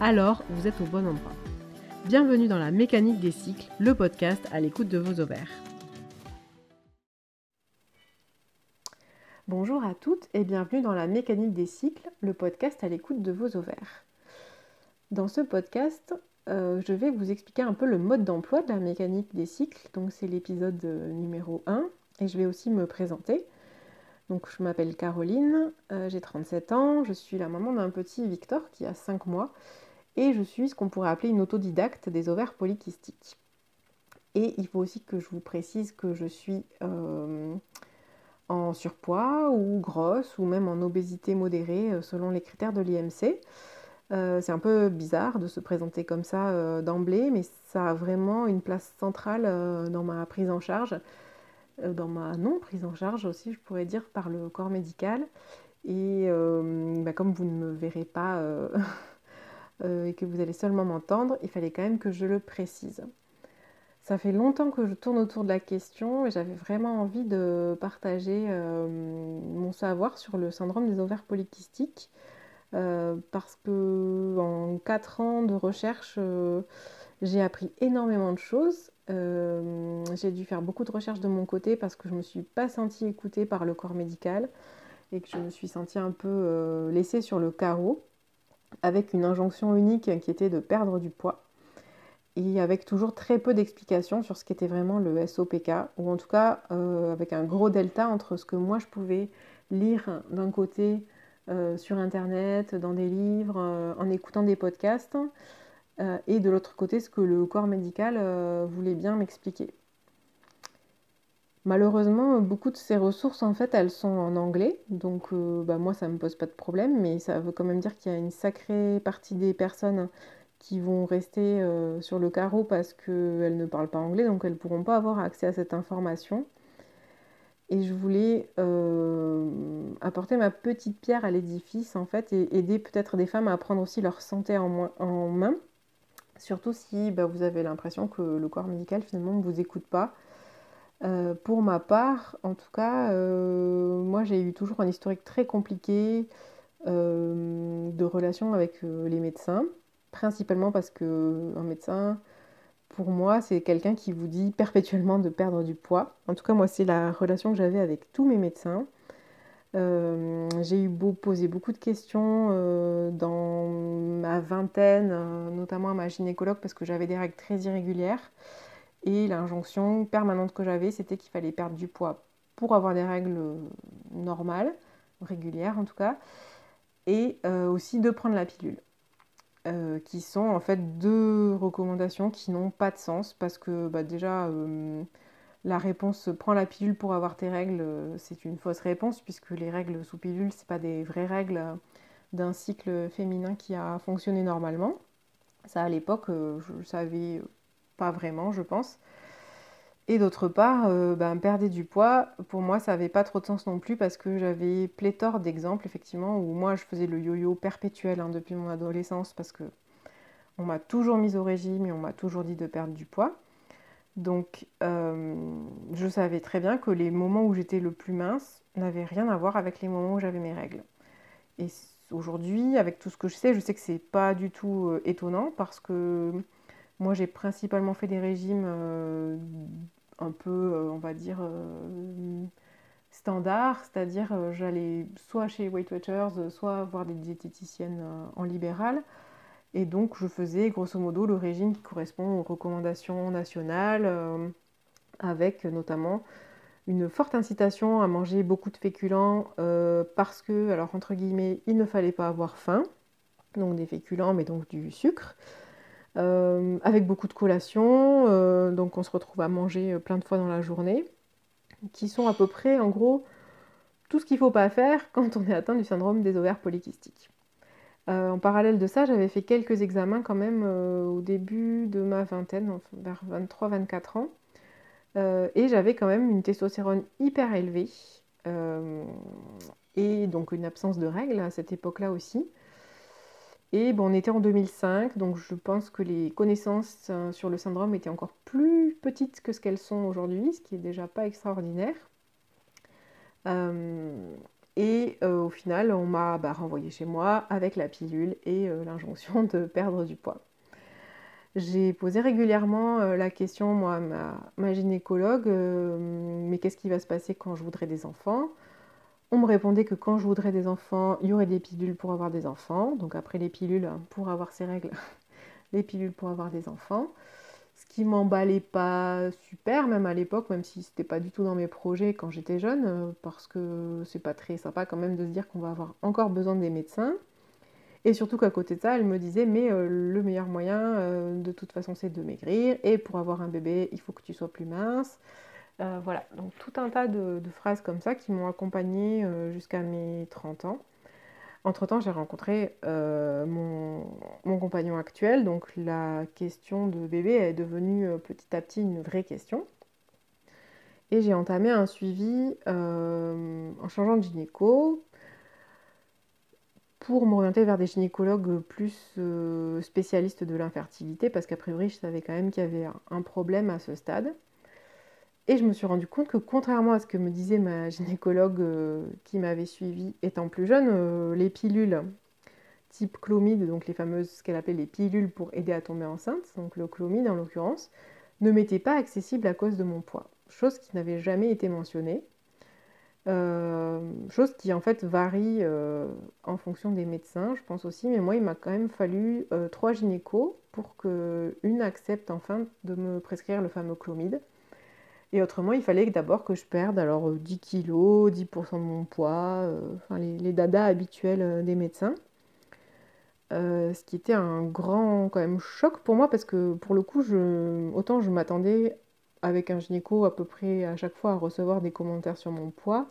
alors vous êtes au bon endroit. Bienvenue dans la mécanique des cycles, le podcast à l'écoute de vos ovaires. Bonjour à toutes et bienvenue dans la mécanique des cycles, le podcast à l'écoute de vos ovaires. Dans ce podcast, euh, je vais vous expliquer un peu le mode d'emploi de la mécanique des cycles, donc c'est l'épisode numéro 1, et je vais aussi me présenter. Donc je m'appelle Caroline, euh, j'ai 37 ans, je suis la maman d'un petit Victor qui a 5 mois et je suis ce qu'on pourrait appeler une autodidacte des ovaires polykystiques. Et il faut aussi que je vous précise que je suis euh, en surpoids ou grosse ou même en obésité modérée euh, selon les critères de l'IMC. c'est un peu bizarre de se présenter comme ça d'emblée, mais ça a vraiment une place centrale dans ma prise en charge dans ma non prise en charge aussi, je pourrais dire, par le corps médical. Et euh, bah, comme vous ne me verrez pas euh, et que vous allez seulement m'entendre, il fallait quand même que je le précise. Ça fait longtemps que je tourne autour de la question et j'avais vraiment envie de partager mon savoir sur le syndrome des ovaires polykystiques parce que en 4 ans de recherche, j'ai appris énormément de choses euh, j'ai dû faire beaucoup de recherches de mon côté parce que je ne me suis pas sentie écoutée par le corps médical et que je me suis sentie un peu euh, laissée sur le carreau avec une injonction unique qui était de perdre du poids et avec toujours très peu d'explications sur ce qu'était vraiment le SOPK ou en tout cas euh, avec un gros delta entre ce que moi je pouvais lire d'un côté sur internet, dans des livres, en écoutant des podcasts euh, et de l'autre côté ce que le corps médical euh, voulait bien m'expliquer. Malheureusement, beaucoup de ces ressources, en fait, elles sont en anglais, donc euh, bah, moi, ça me pose pas de problème, mais ça veut quand même dire qu'il y a une sacrée partie des personnes qui vont rester sur le carreau parce qu'elles ne parlent pas anglais, donc elles ne pourront pas avoir accès à cette information. Et je voulais apporter ma petite pierre à l'édifice, en fait, et aider peut-être des femmes à prendre aussi leur santé en main Surtout si bah, vous avez l'impression que le corps médical finalement ne vous écoute pas. Euh, pour ma part, en tout cas, euh, moi j'ai eu toujours un historique très compliqué euh, de relation avec les médecins, principalement parce qu'un médecin, pour moi, c'est quelqu'un qui vous dit perpétuellement de perdre du poids. En tout cas, moi, c'est la relation que j'avais avec tous mes médecins. Euh, j'ai eu beau poser beaucoup de questions euh, dans ma vingtaine, euh, notamment à ma gynécologue parce que j'avais des règles très irrégulières. Et l'injonction permanente que j'avais, c'était qu'il fallait perdre du poids pour avoir des règles normales, régulières en tout cas, et aussi de prendre la pilule. qui sont en fait deux recommandations qui n'ont pas de sens parce que bah, déjà la réponse prends la pilule pour avoir tes règles, euh, c'est une fausse réponse puisque les règles sous pilule, ce pas des vraies règles euh, d'un cycle féminin qui a fonctionné normalement. Ça à l'époque, euh, je ne savais pas vraiment, je pense. Et d'autre part, ben, perdre du poids, pour moi, ça n'avait pas trop de sens non plus parce que j'avais pléthore d'exemples, effectivement, où moi, je faisais le yo-yo perpétuel hein, depuis mon adolescence parce que on m'a toujours mise au régime et on m'a toujours dit de perdre du poids. Donc, euh, je savais très bien que les moments où j'étais le plus mince n'avaient rien à voir avec les moments où j'avais mes règles. Et aujourd'hui, avec tout ce que je sais, je sais que c'est pas du tout euh, étonnant parce que moi, j'ai principalement fait des régimes euh, un peu, on va dire, standards, c'est-à-dire j'allais soit chez Weight Watchers, soit voir des diététiciennes en libéral. Et donc je faisais grosso modo le régime qui correspond aux recommandations nationales, euh, avec notamment une forte incitation à manger beaucoup de féculents euh, parce que, alors entre guillemets, il ne fallait pas avoir faim, donc des féculents mais donc du sucre, euh, avec beaucoup de collations, donc on se retrouve à manger plein de fois dans la journée, qui sont à peu près en gros tout ce qu'il ne faut pas faire quand on est atteint du syndrome des ovaires polykystiques. En parallèle de ça, j'avais fait quelques examens quand même au début de ma vingtaine, vers 23-24 ans. et j'avais quand même une testostérone hyper élevée. et donc une absence de règles à cette époque-là aussi. Et bon, on était en 2005, donc je pense que les connaissances euh, sur le syndrome étaient encore plus petites que ce qu'elles sont aujourd'hui, ce qui est déjà pas extraordinaire. Euh, et euh, au final, on m'a bah, renvoyé chez moi avec la pilule et l'injonction de perdre du poids. J'ai posé régulièrement la question, moi, à ma, ma gynécologue, mais qu'est-ce qui va se passer quand je voudrais des enfants? On me répondait que quand je voudrais des enfants, il y aurait des pilules pour avoir des enfants. Donc après les pilules pour avoir ces règles, les pilules pour avoir des enfants. Qui m'emballait pas super, même à l'époque, même si c'était pas du tout dans mes projets quand j'étais jeune, euh, parce que c'est pas très sympa quand même de se dire qu'on va avoir encore besoin des médecins. Et surtout qu'à côté de ça, elle me disait mais euh, le meilleur moyen euh, de toute façon c'est de maigrir et pour avoir un bébé il faut que tu sois plus mince. Voilà, donc tout un tas de, phrases comme ça qui m'ont accompagnée jusqu'à mes 30 ans. Entre-temps, j'ai rencontré euh, mon, compagnon actuel, donc la question de bébé est devenue petit à petit une vraie question. Et j'ai entamé un suivi en changeant de gynéco pour m'orienter vers des gynécologues plus spécialistes de l'infertilité, parce qu'a priori, je savais quand même qu'il y avait un problème à ce stade. Et je me suis rendu compte que contrairement à ce que me disait ma gynécologue euh, qui m'avait suivi étant plus jeune, euh, les pilules type clomide, donc les fameuses, ce qu'elle appelait les pilules pour aider à tomber enceinte, donc le clomide en l'occurrence, ne m'étaient pas accessibles à cause de mon poids. Chose qui n'avait jamais été mentionnée. Euh, chose qui en fait varie en fonction des médecins, je pense aussi, mais moi il m'a quand même fallu trois gynécos pour qu'une accepte enfin de me prescrire le fameux clomide. Et autrement, il fallait d'abord que je perde alors 10 kg, 10% de mon poids, euh, enfin les, dadas habituels euh, des médecins. Euh, ce qui était un grand quand même choc pour moi parce que pour le coup, je, autant je m'attendais avec un gynéco à peu près à chaque fois à recevoir des commentaires sur mon poids,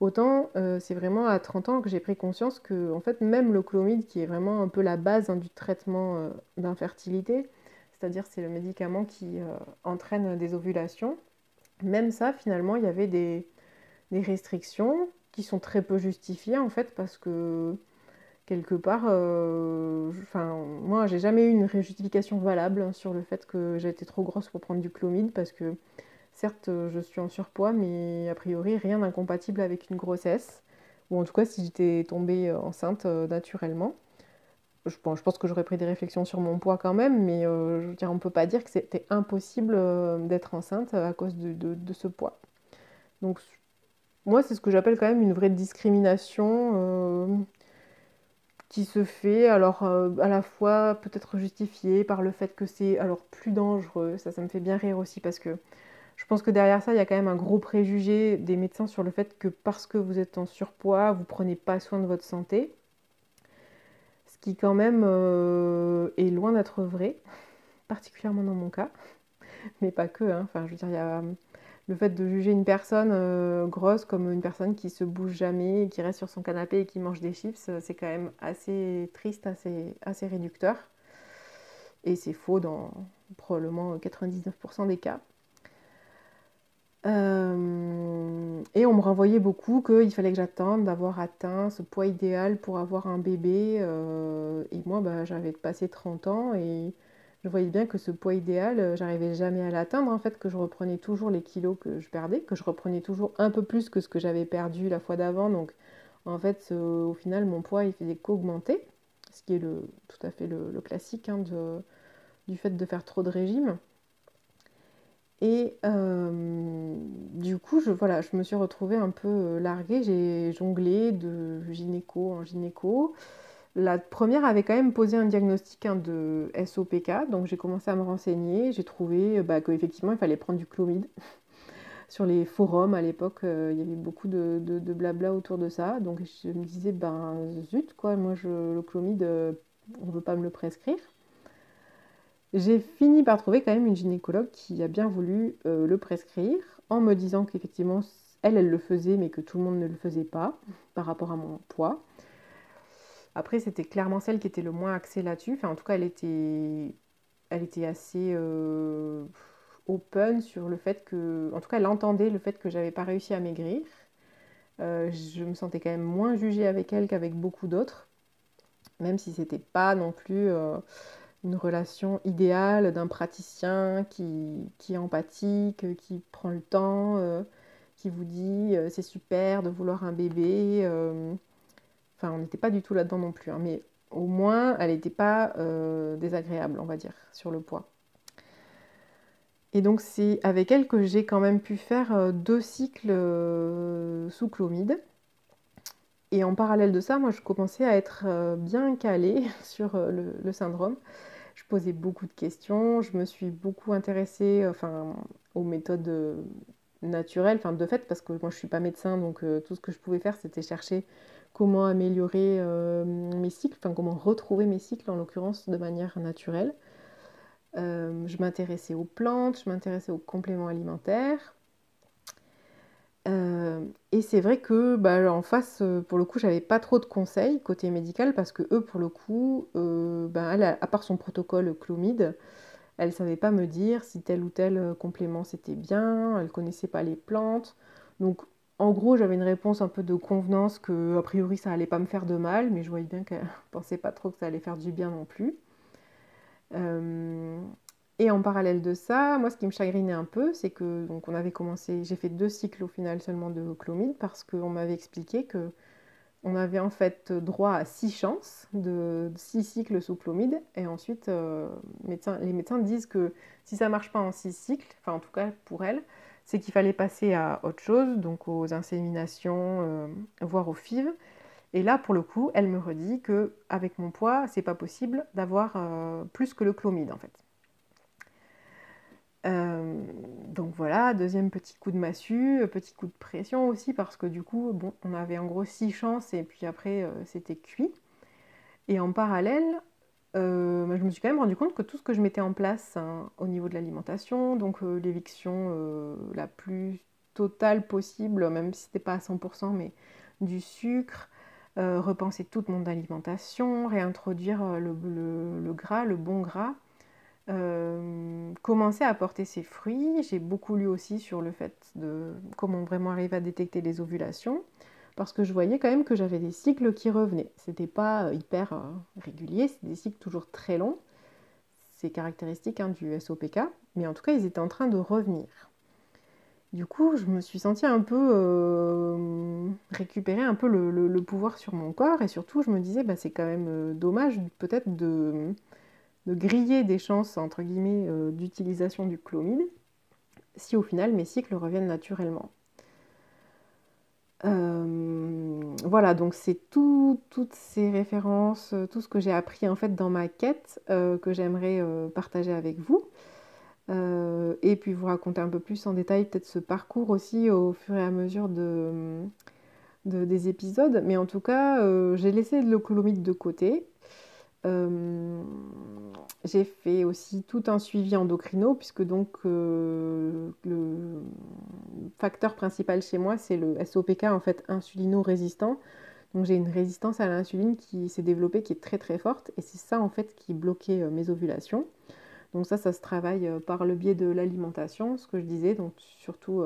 autant c'est vraiment à 30 ans que j'ai pris conscience que en fait même le chlomide qui est vraiment un peu la base hein, du traitement d'infertilité, c'est-à-dire c'est le médicament qui entraîne des ovulations, même ça, finalement, il y avait des, restrictions qui sont très peu justifiées en fait parce que quelque part, euh, moi j'ai jamais eu une justification valable sur le fait que j'ai été trop grosse pour prendre du chlomide parce que certes je suis en surpoids mais a priori rien d'incompatible avec une grossesse. Ou en tout cas si j'étais tombée enceinte euh, naturellement je, pense que j'aurais pris des réflexions sur mon poids quand même, mais euh, on ne peut pas dire que c'était impossible euh, d'être enceinte à cause de, ce poids. Donc, moi, c'est ce que j'appelle quand même une vraie discrimination euh, qui se fait, alors à la fois peut-être justifiée par le fait que c'est alors plus dangereux. Ça, ça me fait bien rire aussi parce que je pense que derrière ça, il y a quand même un gros préjugé des médecins sur le fait que parce que vous êtes en surpoids, vous prenez pas soin de votre santé qui quand même euh, est loin d'être vrai, particulièrement dans mon cas, mais pas que. Hein. Enfin, je veux dire, il y a le fait de juger une personne euh, grosse comme une personne qui se bouge jamais, qui reste sur son canapé et qui mange des chips, c'est quand même assez triste, assez réducteur. Et c'est faux dans probablement 99% des cas. Euh, et on me renvoyait beaucoup qu'il fallait que j'attende d'avoir atteint ce poids idéal pour avoir un bébé. Euh, et moi, bah, j'avais passé 30 ans et je voyais bien que ce poids idéal, euh, j'arrivais jamais à l'atteindre. En fait, que je reprenais toujours les kilos que je perdais, que je reprenais toujours un peu plus que ce que j'avais perdu la fois d'avant. Donc, en fait, au final, mon poids, il faisait qu'augmenter, ce qui est tout à fait le, classique hein, du fait de faire trop de régime. Et euh, du coup, je, voilà, je me suis retrouvée un peu euh, larguée. J'ai jonglé de gynéco en gynéco. La première avait quand même posé un diagnostic hein, de SOPK, donc j'ai commencé à me renseigner. J'ai trouvé bah, qu'effectivement, il fallait prendre du chlomide. Sur les forums à l'époque, euh, il y avait beaucoup de, blabla autour de ça. Donc je me disais, ben zut, quoi, moi je, le chlomide, on ne veut pas me le prescrire. J'ai fini par trouver quand même une gynécologue qui a bien voulu euh, le prescrire en me disant qu'effectivement, elle, elle le faisait, mais que tout le monde ne le faisait pas par rapport à mon poids. Après, c'était clairement celle qui était le moins axée là-dessus. Enfin, en tout cas, elle était, elle était assez euh, open sur le fait que, en tout cas, elle entendait le fait que j'avais pas réussi à maigrir. Euh, je me sentais quand même moins jugée avec elle qu'avec beaucoup d'autres, même si c'était pas non plus une relation idéale d'un praticien qui, est empathique, qui prend le temps, qui vous dit c'est super de vouloir un bébé. Enfin, on n'était pas du tout là-dedans non plus, hein, mais au moins, elle n'était pas euh, désagréable, on va dire, sur le poids. Et donc, c'est avec elle que j'ai quand même pu faire euh, deux cycles euh, sous chlomide. Et en parallèle de ça, moi, je commençais à être bien calée sur le, syndrome. Je posais beaucoup de questions, je me suis beaucoup intéressée enfin, aux méthodes naturelles, enfin de fait, parce que moi je ne suis pas médecin, donc tout ce que je pouvais faire, c'était chercher comment améliorer euh, mes cycles, enfin comment retrouver mes cycles en l'occurrence de manière naturelle. Euh, je m'intéressais aux plantes, je m'intéressais aux compléments alimentaires. Euh, et c'est vrai que bah, en face, pour le coup, j'avais pas trop de conseils côté médical parce que eux, pour le coup, bah, à part son protocole Clomide, elle savait pas me dire si tel ou tel complément c'était bien, elle connaissait pas les plantes. Donc en gros, j'avais une réponse un peu de convenance que, a priori, ça allait pas me faire de mal, mais je voyais bien qu'elle pensait pas trop que ça allait faire du bien non plus. Euh, et en parallèle de ça, moi, ce qui me chagrinait un peu, c'est que donc on avait commencé, j'ai fait deux cycles au final seulement de chlomide parce qu'on m'avait expliqué que on avait en fait droit à six chances de six cycles sous chlomide, et ensuite euh, les médecins disent que si ça marche pas en six cycles, enfin en tout cas pour elle, c'est qu'il fallait passer à autre chose, donc aux inséminations, euh, voire aux FIV. Et là, pour le coup, elle me redit que avec mon poids, c'est pas possible d'avoir euh, plus que le chlomide en fait. Euh, donc voilà, deuxième petit coup de massue, petit coup de pression aussi parce que du coup, on avait en gros six chances et puis après c'était cuit. Et en parallèle, euh, je me suis quand même rendu compte que tout ce que je mettais en place hein, au niveau de l'alimentation, donc euh, l'éviction euh, la plus totale possible, même si c'était pas à 100%, mais du sucre, repenser toute mon alimentation, réintroduire le, gras, le bon gras, commencer à apporter ses fruits. J'ai beaucoup lu aussi sur le fait de comment vraiment arriver à détecter les ovulations parce que je voyais quand même que j'avais des cycles qui revenaient. C'était pas euh, hyper euh, régulier, c'est des cycles toujours très longs. C'est caractéristique hein, du SOPK, mais en tout cas, ils étaient en train de revenir. Du coup, je me suis sentie un peu euh, récupérer un peu le, pouvoir sur mon corps et surtout, je me disais, bah, c'est quand même dommage peut-être de, griller des chances entre guillemets d'utilisation du chlomide si au final mes cycles reviennent naturellement. Euh, voilà, donc c'est toutes ces références, euh, tout ce que j'ai appris en fait dans ma quête euh, que j'aimerais partager avec vous. et puis vous raconter un peu plus en détail peut-être ce parcours aussi au fur et à mesure de, des épisodes. Mais en tout cas, j'ai laissé le colomide de côté. J'ai fait aussi tout un suivi endocrino, puisque donc euh, le facteur principal chez moi, c'est le SOPK, en fait, insulino-résistant. Donc j'ai une résistance à l'insuline qui s'est développée, qui est très très forte, et c'est ça en fait qui bloquait euh, mes ovulations. Donc ça, ça se travaille euh, par le biais de l'alimentation, ce que je disais, donc surtout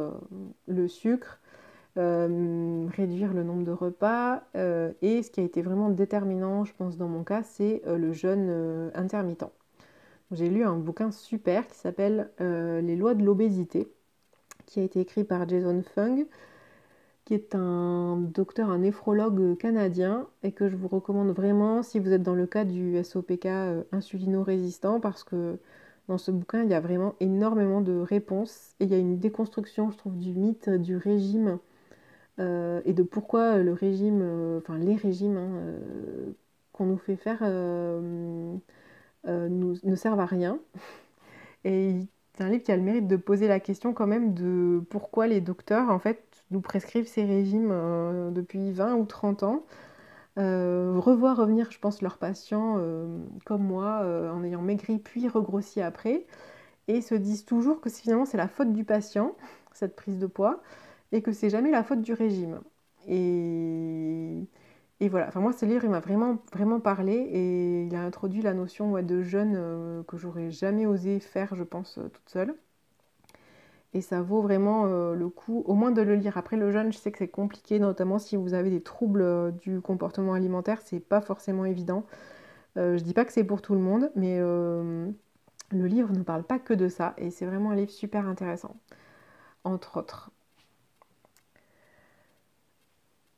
le sucre, réduire le nombre de repas, et ce qui a été vraiment déterminant, je pense, dans mon cas, c'est le jeûne intermittent. J'ai lu un bouquin super qui s'appelle euh, Les lois de l'obésité, qui a été écrit par Jason Fung, qui est un docteur, un néphrologue canadien, et que je vous recommande vraiment si vous êtes dans le cas du SOPK euh, insulino-résistant, parce que dans ce bouquin, il y a vraiment énormément de réponses, et il y a une déconstruction, je trouve, du mythe du régime, euh, et de pourquoi le régime, enfin les régimes hein, qu'on nous fait faire euh, nous, ne servent à rien. Et c'est un livre qui a le mérite de poser la question quand même de pourquoi les docteurs en fait nous prescrivent ces régimes euh, depuis 20 ou 30 ans. Euh, revoir revenir, je pense, leurs patients comme moi, en ayant maigri puis regrossi après, et se disent toujours que finalement c'est la faute du patient, cette prise de poids, et que c'est jamais la faute du régime. Et, voilà, enfin moi ce livre il m'a vraiment, vraiment parlé et il a introduit la notion de jeûne euh, que j'aurais jamais osé faire je pense euh, toute seule. Et ça vaut vraiment euh, le coup au moins de le lire. Après le jeûne je sais que c'est compliqué notamment si vous avez des troubles du comportement alimentaire, c'est pas forcément évident. je dis pas que c'est pour tout le monde mais le livre ne parle pas que de ça et c'est vraiment un livre super intéressant entre autres.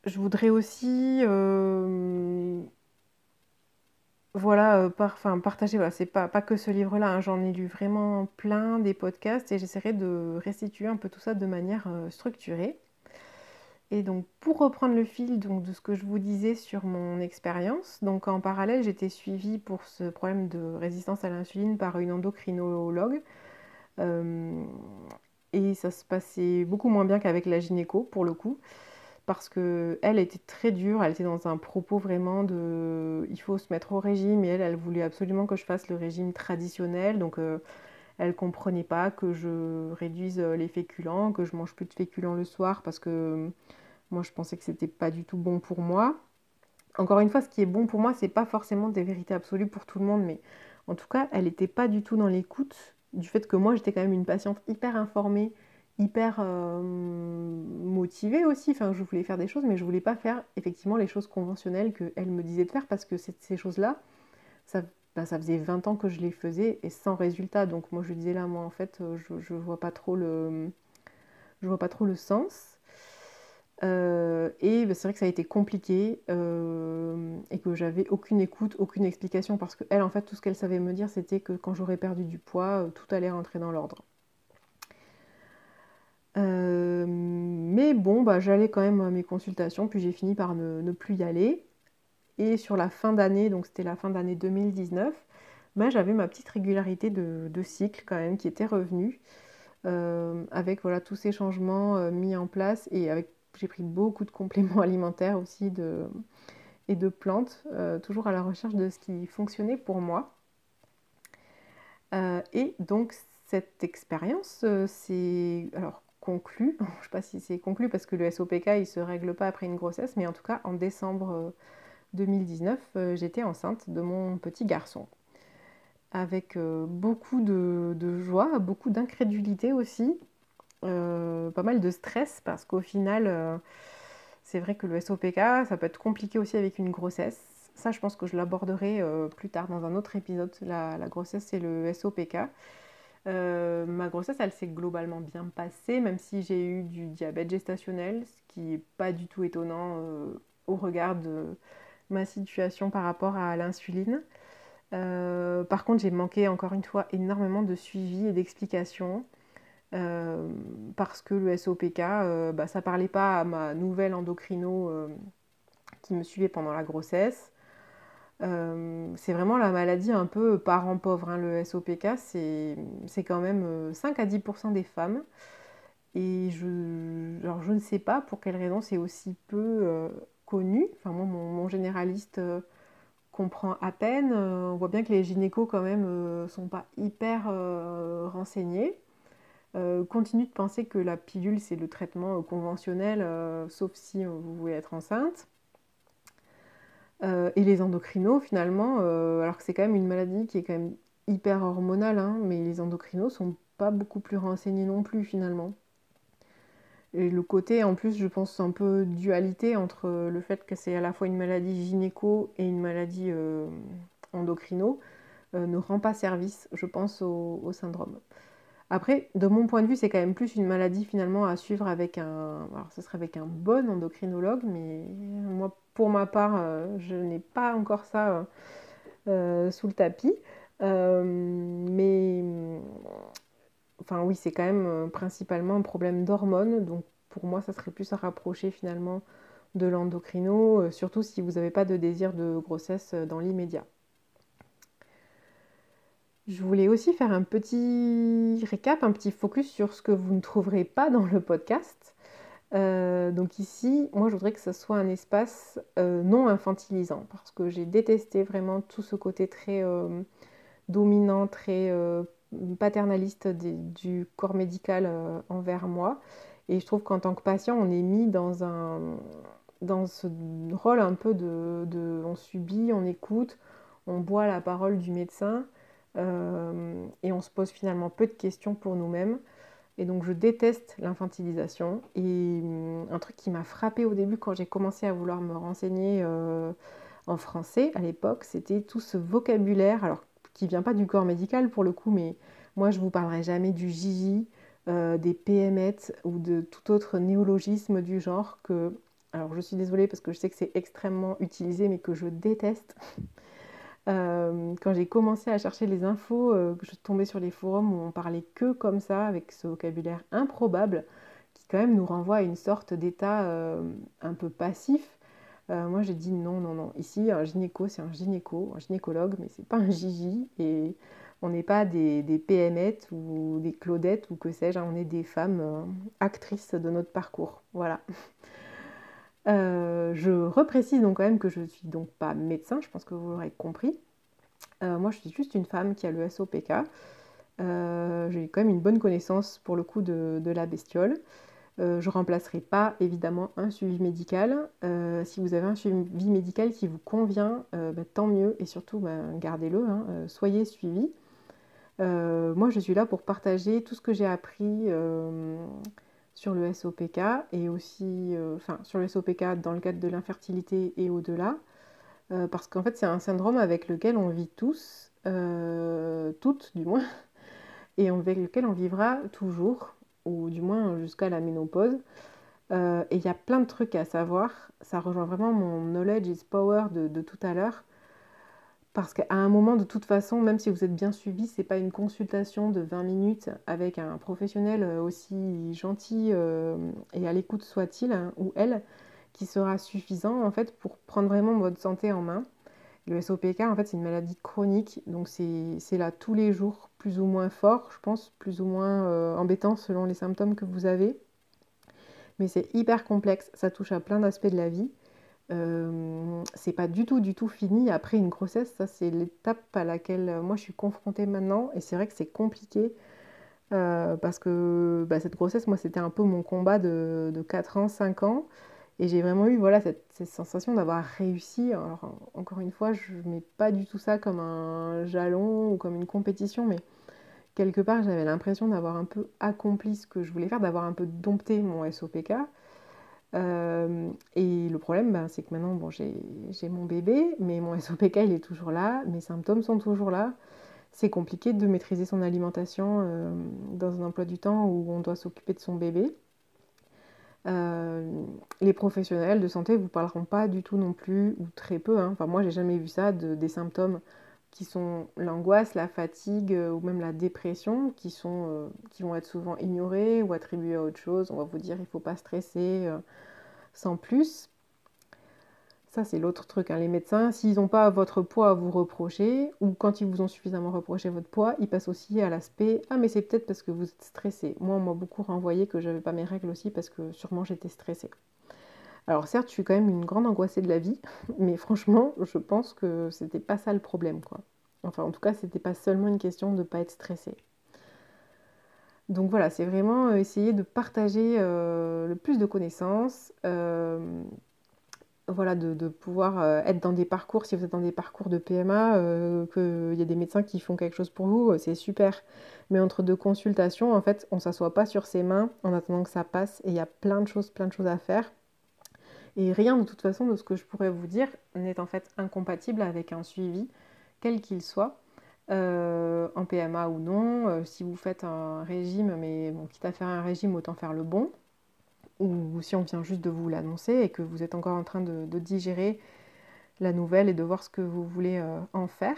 Je voudrais aussi euh, voilà, euh, partager, voilà, c'est pas, pas que ce livre-là, hein, j'en ai lu vraiment plein des podcasts et j'essaierai de restituer un peu tout ça de manière euh, structurée. Et donc pour reprendre le fil donc, de ce que je vous disais sur mon expérience, donc en parallèle j'étais suivie pour ce problème de résistance à l'insuline par une endocrinologue. et ça se passait beaucoup moins bien qu'avec la gynéco pour le coup parce que elle était très dure, elle était dans un propos vraiment de il faut se mettre au régime et elle elle voulait absolument que je fasse le régime traditionnel donc euh, elle comprenait pas que je réduise euh, les féculents, que je mange plus de féculents le soir parce que moi je pensais que c'était pas du tout bon pour moi. Encore une fois, ce qui est bon pour moi, c'est pas forcément des vérités absolues pour tout le monde, mais en tout cas, elle n'était pas du tout dans l'écoute du fait que moi j'étais quand même une patiente hyper informée hyper euh, motivée aussi. Je voulais faire des choses, mais je voulais pas faire effectivement les choses conventionnelles qu'elle me disait de faire parce que ces choses-là, ça, bah, ça faisait 20 ans que je les faisais et sans résultat. Donc moi, je disais là, moi, en fait, euh, je, vois pas trop le, sens. Euh, et bah, c'est vrai que ça a été compliqué et que j'avais aucune écoute, aucune explication parce qu'elle, en fait, tout ce qu'elle savait me dire, c'était que quand j'aurais perdu du poids, tout allait rentrer dans l'ordre. Euh, mais bon, bah, j'allais quand même à mes consultations, puis j'ai fini par ne, plus y aller. Et sur la fin d'année, donc c'était la fin d'année 2019, bah, j'avais ma petite régularité de, cycle quand même qui était revenue. Euh, avec voilà, tous ces changements euh, mis en place et avec j'ai pris beaucoup de compléments alimentaires aussi et de plantes, toujours à la recherche de ce qui fonctionnait pour moi. et donc cette expérience, c'est alors conclu. Je ne sais pas si c'est conclu parce que le SOPK il se règle pas après une grossesse, mais en tout cas en décembre 2019, euh, euh, j'étais enceinte de mon petit garçon. Avec euh, beaucoup de, joie, beaucoup d'incrédulité aussi, pas mal de stress parce qu'au final, c'est vrai que le SOPK, ça peut être compliqué aussi avec une grossesse. Ça, je pense que je l'aborderai plus tard dans un autre épisode. La, la grossesse, c'est le SOPK. Euh, ma grossesse, elle s'est globalement bien passée, même si j'ai eu du diabète gestationnel, ce qui n'est pas du tout étonnant euh, au regard de ma situation par rapport à l'insuline. Euh, par contre, j'ai manqué encore une fois énormément de suivi et d'explications. parce que le SOPK, bah, ça parlait pas à ma nouvelle endocrino qui me suivait pendant la grossesse. Euh, c'est vraiment la maladie un peu parent pauvre. Hein, le SOPK, c'est quand même 5 euh, à 10% des femmes. Et je, je ne sais pas pour quelle raison c'est aussi peu euh, connu. Enfin, moi, mon, généraliste comprend à peine. on voit bien que les gynécos, quand même, ne sont pas hyper renseignés. continue de penser que la pilule, c'est le traitement conventionnel, sauf si vous voulez être enceinte. Euh, et les endocrinos, finalement, euh, alors que c'est quand même une maladie qui est quand même hyper hormonale, hein, mais les endocrinos sont pas beaucoup plus renseignés non plus, finalement. Et le côté, en plus, je pense, un peu dualité entre le fait que c'est à la fois une maladie gynéco et une maladie euh, endocrino, ne rend pas service, je pense, au, syndrome. Après, de mon point de vue, c'est quand même plus une maladie finalement à suivre avec un. Alors, ce serait avec un bon endocrinologue, mais moi, pour ma part, euh, je n'ai pas encore ça euh, euh, sous le tapis. mais enfin oui, c'est quand même principalement un problème d'hormones. Donc pour moi, ça serait plus à rapprocher finalement de l'endocrino, surtout si vous n'avez pas de désir de grossesse dans l'immédiat. Je voulais aussi faire un petit récap, un petit focus sur ce que vous ne trouverez pas dans le podcast. Euh, donc ici, moi je voudrais que ce soit un espace euh, non infantilisant parce que j'ai détesté vraiment tout ce côté très euh, dominant, très paternaliste du corps médical envers moi. Et je trouve qu'en tant que patient, on est mis dans un, dans ce rôle un peu de, on subit, on écoute, on boit la parole du médecin et on se pose finalement peu de questions pour nous-mêmes. Et donc je déteste l'infantilisation. Et hum, un truc qui m'a frappé au début quand j'ai commencé à vouloir me renseigner euh, en français à l'époque, c'était tout ce vocabulaire, alors qui vient pas du corps médical pour le coup, mais moi je vous parlerai jamais du Gigi, euh, des PMET ou de tout autre néologisme du genre que, alors je suis désolée parce que je sais que c'est extrêmement utilisé mais que je déteste. Euh, quand j'ai commencé à chercher les infos, euh, je tombée sur les forums où on parlait que comme ça, avec ce vocabulaire improbable, qui quand même nous renvoie à une sorte d'état euh, un peu passif. moi j'ai dit non, non, non. Ici, un gynéco, c'est un gynéco, un gynécologue, mais c'est pas un gigi. Et on n'est pas des, des PMettes ou des Claudettes ou que sais-je, hein. on est des femmes actrices de notre parcours. Voilà. Euh, je reprécise donc quand même que je ne suis donc pas médecin, je pense que vous l'aurez compris. Euh, moi, je suis juste une femme qui a le SOPK. Euh, j'ai quand même une bonne connaissance pour le coup de, la bestiole. je ne remplacerai pas évidemment un suivi médical. si vous avez un suivi médical qui vous convient, bah, tant mieux et surtout bah, gardez-le, hein, soyez suivi. moi je suis là pour partager tout ce que j'ai appris sur le SOPK et aussi euh, sur le SOPK dans le cadre de l'infertilité et au-delà. Euh, parce qu'en fait c'est un syndrome avec lequel on vit tous, euh, toutes du moins, et avec lequel on vivra toujours, ou du moins jusqu'à la ménopause. et il y a plein de trucs à savoir. Ça rejoint vraiment mon knowledge is power de tout à l'heure. Parce qu'à un moment, de toute façon, même si vous êtes bien suivi, ce n'est pas une consultation de 20 minutes avec un professionnel euh, aussi gentil euh, et à l'écoute soit-il, hein, ou elle, qui sera suffisant en fait pour prendre vraiment votre santé en main. Le SOPK, en fait, c'est une maladie chronique, donc c'est là tous les jours, plus ou moins fort, je pense, plus ou moins euh, embêtant selon les symptômes que vous avez. Mais c'est hyper complexe, ça touche à plein d'aspects de la vie. Euh, c'est pas du tout, du tout fini. Après une grossesse, ça c'est l'étape à laquelle euh, moi je suis confrontée maintenant. Et c'est vrai que c'est compliqué euh, parce que bah, cette grossesse, moi c'était un peu mon combat de, 4 ans, 5 ans. Et j'ai vraiment eu voilà, cette, sensation d'avoir réussi. Alors encore une fois, je mets pas du tout ça comme un jalon ou comme une compétition, mais quelque part j'avais l'impression d'avoir un peu accompli ce que je voulais faire, d'avoir un peu dompté mon SOPK. Euh, et le problème, ben, c'est que maintenant, bon, j'ai mon bébé, mais mon SOPK, il est toujours là, mes symptômes sont toujours là. C'est compliqué de maîtriser son alimentation euh, dans un emploi du temps où on doit s'occuper de son bébé. Euh, les professionnels de santé ne vous parleront pas du tout non plus, ou très peu. Hein. Enfin, moi, j'ai jamais vu ça, de, des symptômes qui sont l'angoisse, la fatigue ou même la dépression, qui, sont, qui vont être souvent ignorés ou attribués à autre chose. On va vous dire il ne faut pas stresser, sans plus. Ça, c'est l'autre truc. Hein. Les médecins, s'ils n'ont pas votre poids à vous reprocher, ou quand ils vous ont suffisamment reproché votre poids, ils passent aussi à l'aspect Ah, mais c'est peut-être parce que vous êtes stressé. Moi, on m'a beaucoup renvoyé que je n'avais pas mes règles aussi parce que sûrement j'étais stressée. Alors, certes, je suis quand même une grande angoissée de la vie, mais franchement, je pense que c'était pas ça le problème, quoi. Enfin, en tout cas, c'était pas seulement une question de ne pas être stressée. Donc voilà, c'est vraiment euh, essayer de partager euh, le plus de connaissances, euh, voilà, de, pouvoir être dans des parcours, si vous êtes dans des parcours de PMA, qu'il y a des médecins qui font quelque chose pour vous, c'est super. Mais entre deux consultations, en fait, on ne s'assoit pas sur ses mains en attendant que ça passe et il y a plein de choses, plein de choses à faire. Et rien de toute façon de ce que je pourrais vous dire n'est en fait incompatible avec un suivi, quel qu'il soit. Euh, en PMA ou non, euh, si vous faites un régime, mais bon, quitte à faire un régime, autant faire le bon, ou, si on vient juste de vous l'annoncer et que vous êtes encore en train de, digérer la nouvelle et de voir ce que vous voulez euh, en faire.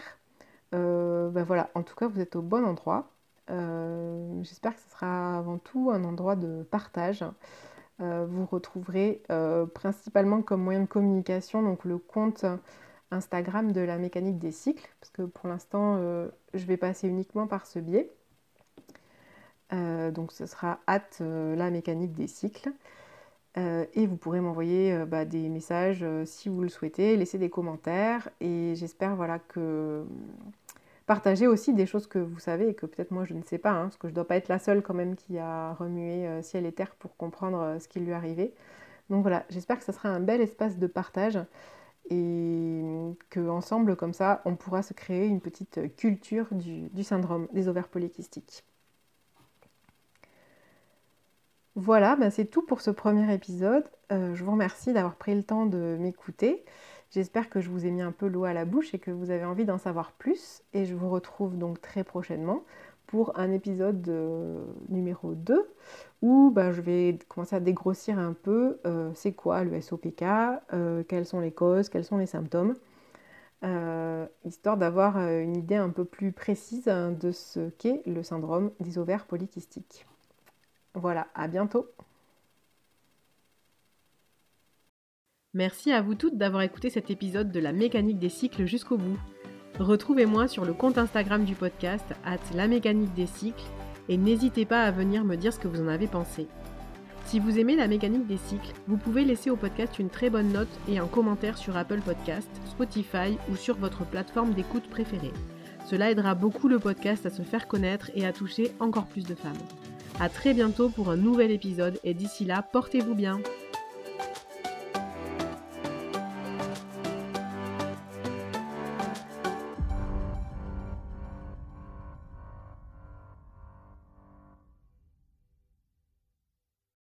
ben voilà, en tout cas, vous êtes au bon endroit. J'espère que ce sera avant tout un endroit de partage. Vous retrouverez principalement comme moyen de communication donc le compte Instagram de la mécanique des cycles, parce que pour l'instant, euh, je vais passer uniquement par ce biais. Euh, donc ce sera hâte euh, la mécanique des cycles. et vous pourrez m'envoyer bah, des messages si vous le souhaitez, laisser des commentaires. Et j'espère voilà, que partager aussi des choses que vous savez et que peut-être moi je ne sais pas, hein, parce que je ne dois pas être la seule quand même qui a remué ciel et terre pour comprendre ce qui lui arrivait. Donc voilà, j'espère que ce sera un bel espace de partage et qu'ensemble, comme ça, on pourra se créer une petite culture du, syndrome des ovaires polykystiques. Voilà, ben c'est tout pour ce premier épisode. Euh, je vous remercie d'avoir pris le temps de m'écouter. J'espère que je vous ai mis un peu l'eau à la bouche et que vous avez envie d'en savoir plus. Et je vous retrouve donc très prochainement pour un épisode euh, numéro 2 où bah, je vais commencer à dégrossir un peu euh, c'est quoi le SOPK, euh, quelles sont les causes, quels sont les symptômes, histoire d'avoir une idée un peu plus précise hein, de ce qu'est le syndrome des ovaires polykystiques. Voilà, à bientôt Merci à vous toutes d'avoir écouté cet épisode de la mécanique des cycles jusqu'au bout. Retrouvez-moi sur le compte Instagram du podcast, at la mécanique des cycles, et n'hésitez pas à venir me dire ce que vous en avez pensé. Si vous aimez la mécanique des cycles, vous pouvez laisser au podcast une très bonne note et un commentaire sur Apple Podcast, Spotify ou sur votre plateforme d'écoute préférée. Cela aidera beaucoup le podcast à se faire connaître et à toucher encore plus de femmes. A très bientôt pour un nouvel épisode et d'ici là, portez-vous bien.